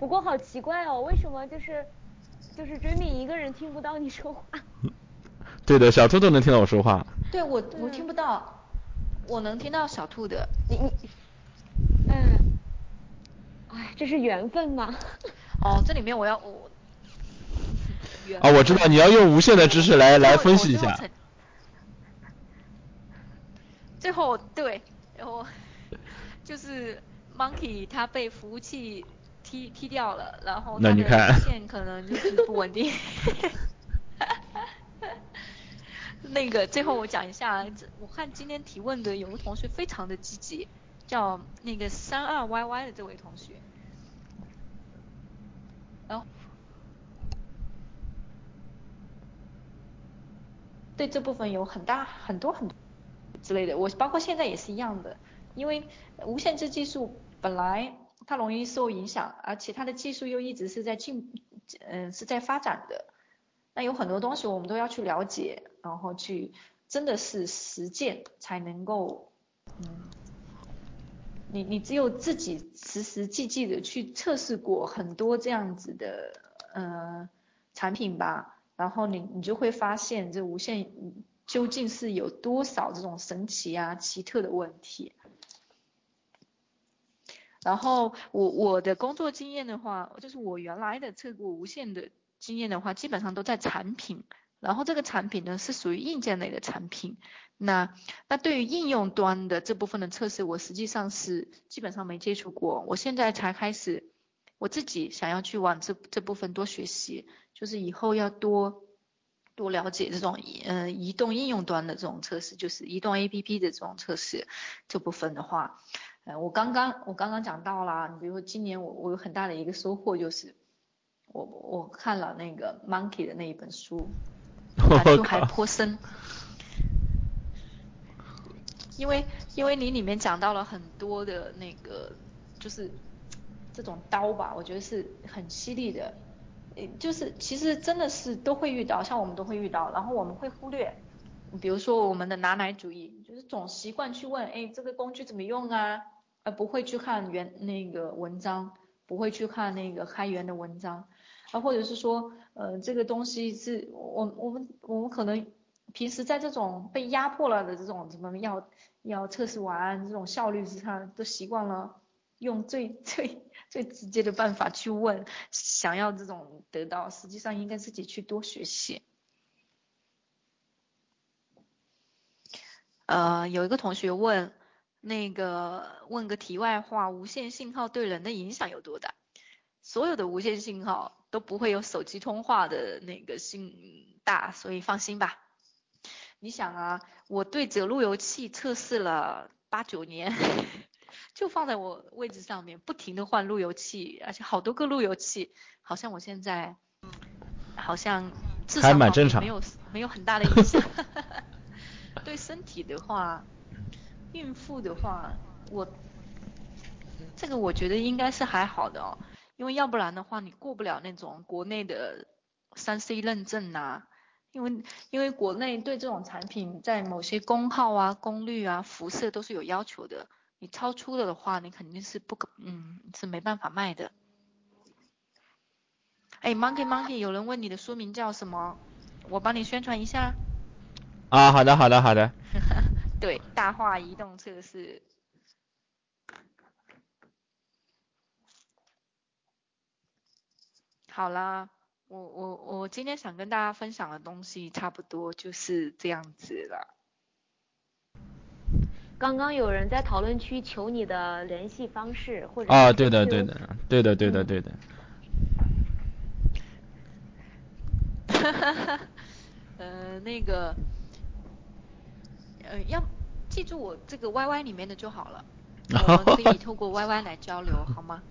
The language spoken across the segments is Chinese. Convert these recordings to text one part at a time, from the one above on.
不过好奇怪哦，为什么就是就是追敏一个人听不到你说话？对的，小兔都能听到我说话。对我我听不到，我能听到小兔的。你你，嗯，哎，这是缘分吗？哦，这里面我要我。啊，我知道你要用无限的知识来来分析一下。最后对，然后就是 Monkey 他被服务器踢踢掉了，然后那你看线可能就是不稳定。那个最后我讲一下，我看今天提问的有个同学非常的积极，叫那个三二 YY 的这位同学，然后对这部分有很大很多很多。之类的，我包括现在也是一样的，因为无线制技术本来它容易受影响，而且它的技术又一直是在进，嗯，是在发展的。那有很多东西我们都要去了解，然后去真的是实践才能够，嗯，你你只有自己实实际际的去测试过很多这样子的，呃，产品吧，然后你你就会发现这无线。究竟是有多少这种神奇啊、奇特的问题？然后我我的工作经验的话，就是我原来的测过无线的经验的话，基本上都在产品。然后这个产品呢是属于硬件类的产品。那那对于应用端的这部分的测试，我实际上是基本上没接触过。我现在才开始，我自己想要去往这这部分多学习，就是以后要多。多了解这种嗯移动应用端的这种测试，就是移动 A P P 的这种测试这部分的话，呃我刚刚我刚刚讲到了，你比如说今年我我有很大的一个收获就是，我我看了那个 Monkey 的那一本书，感触还颇深，因为因为你里面讲到了很多的那个就是这种刀吧，我觉得是很犀利的。就是其实真的是都会遇到，像我们都会遇到，然后我们会忽略，比如说我们的拿奶主义，就是总习惯去问，哎，这个工具怎么用啊，而不会去看原那个文章，不会去看那个开源的文章，啊，或者是说，呃，这个东西是我我们我们可能平时在这种被压迫了的这种怎么要要测试完这种效率之上，都习惯了用最最。最直接的办法去问，想要这种得到，实际上应该自己去多学习。呃，有一个同学问，那个问个题外话，无线信号对人的影响有多大？所有的无线信号都不会有手机通话的那个信大，所以放心吧。你想啊，我对着路由器测试了八九年。就放在我位置上面，不停的换路由器，而且好多个路由器，好像我现在，好像至少没有没有很大的影响。对身体的话，孕妇的话，我这个我觉得应该是还好的哦，因为要不然的话你过不了那种国内的三 C 认证呐，因为因为国内对这种产品在某些功耗啊、功率啊、辐射都是有要求的。你超出了的话，你肯定是不可，嗯，是没办法卖的。哎，Monkey Monkey，有人问你的书名叫什么？我帮你宣传一下。啊，好的，好的，好的。对，大话移动测试。好啦，我我我今天想跟大家分享的东西差不多就是这样子了。刚刚有人在讨论区求你的联系方式，或者啊，对的，对的，对的，对的，对的。哈哈哈，呃，那个，呃，要记住我这个 Y Y 里面的就好了，我们可以透过 Y Y 来交流，好吗？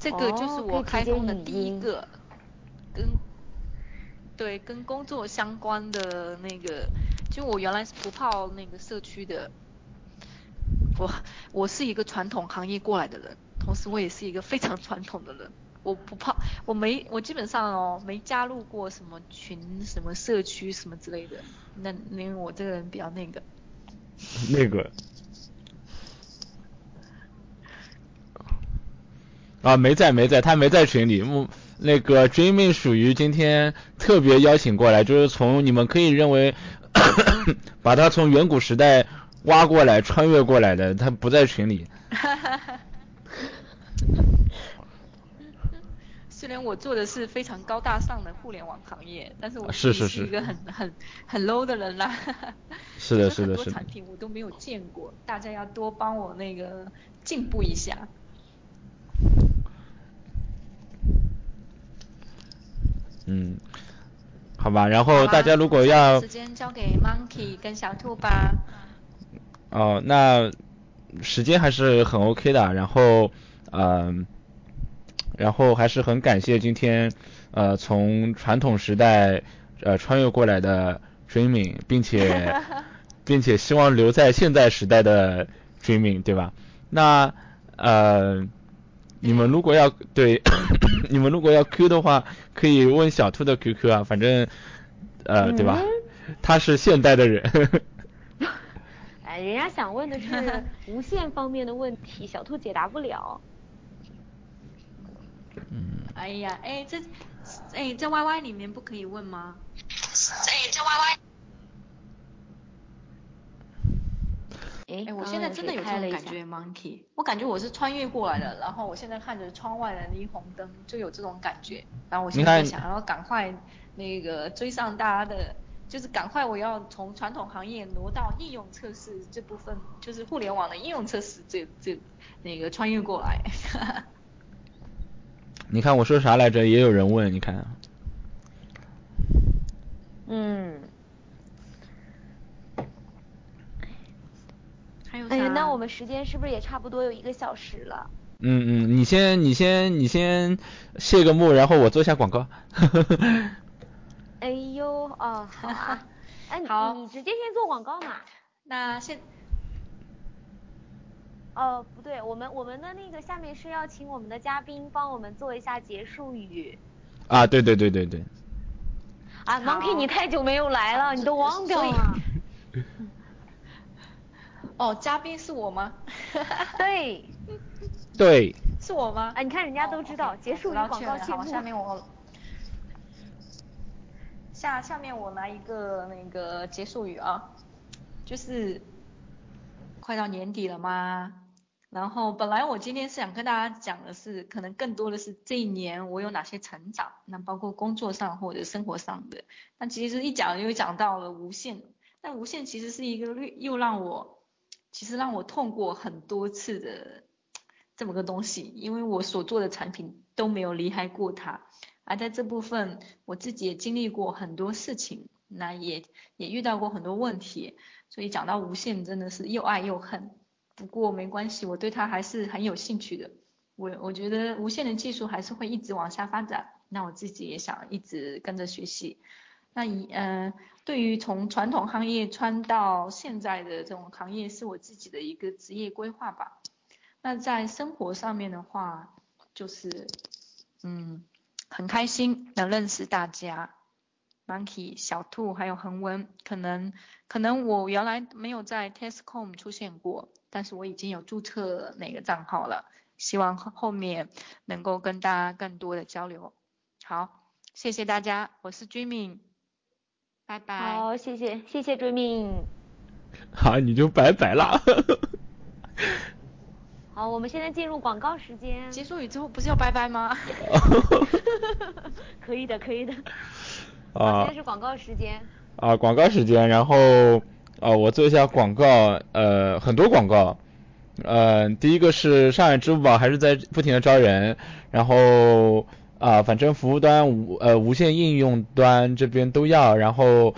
这个就是我开通的第一个跟对跟工作相关的那个，就我原来是不泡那个社区的。我我是一个传统行业过来的人，同时我也是一个非常传统的人。我不怕，我没我基本上哦没加入过什么群、什么社区什么之类的。那因为我这个人比较那个。那个。啊，没在没在，他没在群里。木那个 Dreaming 属于今天特别邀请过来，就是从你们可以认为 把他从远古时代挖过来、穿越过来的，他不在群里。虽然我做的是非常高大上的互联网行业，但是我是是一个很很很 low 的人啦。是的，是的，是的。很多产品我都没有见过，大家要多帮我那个进步一下。嗯，好吧，然后大家如果要时间交给 Monkey 跟小兔吧。哦，那时间还是很 OK 的，然后嗯。然后还是很感谢今天，呃，从传统时代呃穿越过来的 Dreaming，并且 并且希望留在现在时代的 Dreaming，对吧？那呃，你们如果要对，你们如果要 Q 的话，可以问小兔的 QQ 啊，反正呃，对吧？他是现代的人。哎，人家想问的是无线方面的问题，小兔解答不了。嗯，哎呀，哎这，哎在 Y Y 里面不可以问吗？哎在 Y Y。哎，我现在真的有这种感觉，Monkey，我感觉我是穿越过来的，然后我现在看着窗外的霓虹灯，就有这种感觉，然后我现在想要赶快那个追上大家的，就是赶快我要从传统行业挪到应用测试这部分，就是互联网的应用测试这这那个穿越过来。你看我说啥来着？也有人问，你看。嗯。还有哎，那我们时间是不是也差不多有一个小时了？嗯嗯，你先你先你先谢个幕，然后我做一下广告。哎呦哦，好啊。哎，好，你直接先做广告嘛。那现。哦，不对，我们我们的那个下面是要请我们的嘉宾帮我们做一下结束语。啊，对对对对对。啊，Monkey，你太久没有来了，你都忘掉了。哦，嘉宾是我吗？对。对。是我吗？哎，你看人家都知道，结束语广告切好，下面我下下面我来一个那个结束语啊，就是快到年底了吗？然后本来我今天是想跟大家讲的是，可能更多的是这一年我有哪些成长，那包括工作上或者生活上的。那其实一讲又讲到了无限，但无限其实是一个又让我，其实让我痛过很多次的这么个东西，因为我所做的产品都没有离开过它，而在这部分我自己也经历过很多事情，那也也遇到过很多问题，所以讲到无限真的是又爱又恨。不过没关系，我对它还是很有兴趣的。我我觉得无线的技术还是会一直往下发展，那我自己也想一直跟着学习。那以嗯，对于从传统行业穿到现在的这种行业，是我自己的一个职业规划吧。那在生活上面的话，就是嗯，很开心能认识大家，Monkey 小兔还有恒温，可能可能我原来没有在 Testcom 出现过。但是我已经有注册哪个账号了，希望后面能够跟大家更多的交流。好，谢谢大家，我是 Dreaming，拜拜。好，谢谢，谢谢 Dreaming。好，你就拜拜了。好，我们现在进入广告时间。结束语之后不是要拜拜吗？可以的，可以的。啊。现在是广告时间。啊，广告时间，然后。啊，我做一下广告，呃，很多广告，呃，第一个是上海支付宝还是在不停的招人，然后啊，反正服务端无呃无线应用端这边都要，然后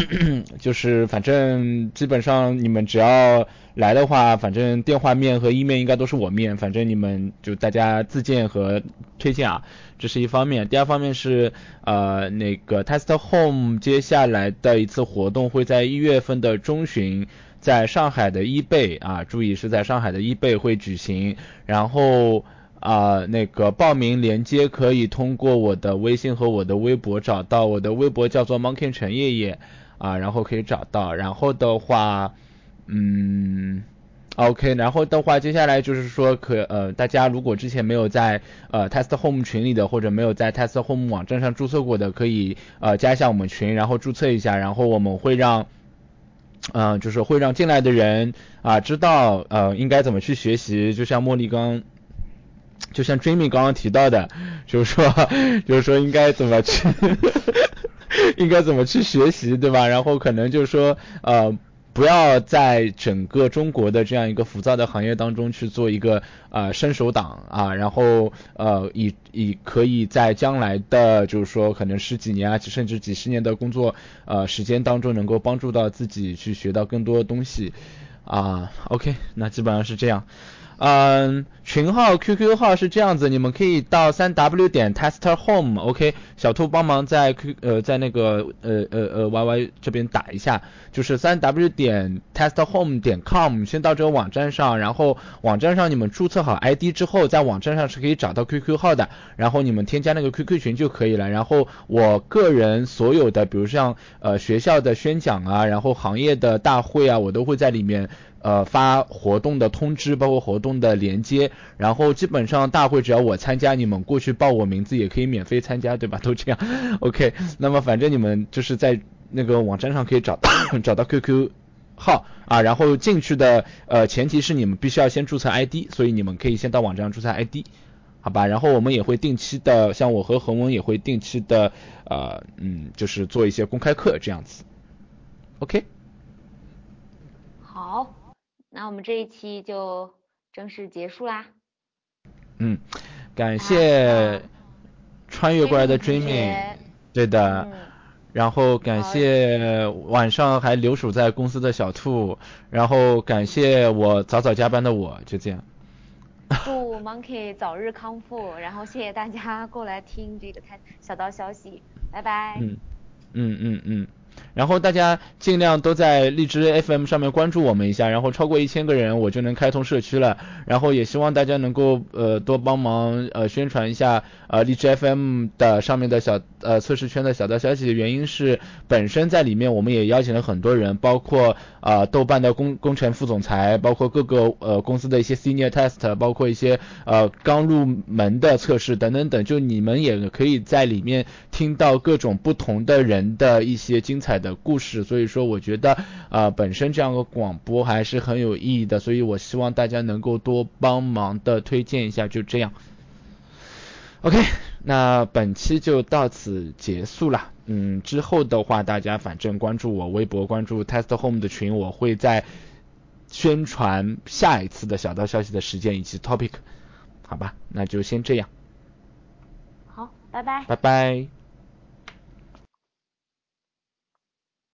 就是反正基本上你们只要来的话，反正电话面和一面应该都是我面，反正你们就大家自荐和推荐啊。这是一方面，第二方面是呃那个 Test Home 接下来的一次活动会在一月份的中旬，在上海的一贝啊，注意是在上海的一贝会举行，然后啊那个报名链接可以通过我的微信和我的微博找到，我的微博叫做 Monkey 陈叶叶啊，然后可以找到，然后的话嗯。OK，然后的话，接下来就是说可呃，大家如果之前没有在呃 Test Home 群里的，或者没有在 Test Home 网站上注册过的，可以呃加一下我们群，然后注册一下，然后我们会让。嗯，就是会让进来的人啊知道呃应该怎么去学习，就像茉莉刚，就像 Dreamy 刚刚提到的，就是说 就是说应该怎么去，应该怎么去学习，对吧？然后可能就是说呃。不要在整个中国的这样一个浮躁的行业当中去做一个呃伸手党啊，然后呃以以可以在将来的就是说可能十几年啊甚至几十年的工作呃时间当中能够帮助到自己去学到更多的东西啊。OK，那基本上是这样。嗯，群号 QQ 号是这样子，你们可以到三 W 点 Tester Home，OK，小兔帮忙在 Q 呃在那个呃呃呃 YY 这边打一下，就是三 W 点 Tester Home 点 com，先到这个网站上，然后网站上你们注册好 ID 之后，在网站上是可以找到 QQ 号的，然后你们添加那个 QQ 群就可以了。然后我个人所有的，比如像呃学校的宣讲啊，然后行业的大会啊，我都会在里面。呃，发活动的通知，包括活动的连接，然后基本上大会只要我参加，你们过去报我名字也可以免费参加，对吧？都这样。OK，那么反正你们就是在那个网站上可以找到 找到 QQ 号啊，然后进去的呃前提是你们必须要先注册 ID，所以你们可以先到网站上注册 ID，好吧？然后我们也会定期的，像我和恒文也会定期的呃嗯，就是做一些公开课这样子。OK。好。那我们这一期就正式结束啦。嗯，感谢穿越过来的 Dreaming，对的。然后感谢晚上还留守在公司的小兔，然后感谢我早早加班的我，就这样。祝 Monkey 早日康复，然后谢谢大家过来听这个开小道消息，拜拜。嗯嗯嗯嗯。然后大家尽量都在荔枝 FM 上面关注我们一下，然后超过一千个人我就能开通社区了。然后也希望大家能够呃多帮忙呃宣传一下呃荔枝 FM 的上面的小呃测试圈的小道消息原因是本身在里面我们也邀请了很多人，包括啊豆瓣的工工程副总裁，包括各个呃公司的一些 senior test，包括一些呃刚入门的测试等等等，就你们也可以在里面听到各种不同的人的一些精彩。彩的故事，所以说我觉得啊，本身这样的广播还是很有意义的，所以我希望大家能够多帮忙的推荐一下，就这样。OK，那本期就到此结束了。嗯，之后的话，大家反正关注我微博，关注 Test Home 的群，我会在宣传下一次的小道消息的时间以及 topic。好吧，那就先这样。好，拜拜。拜拜。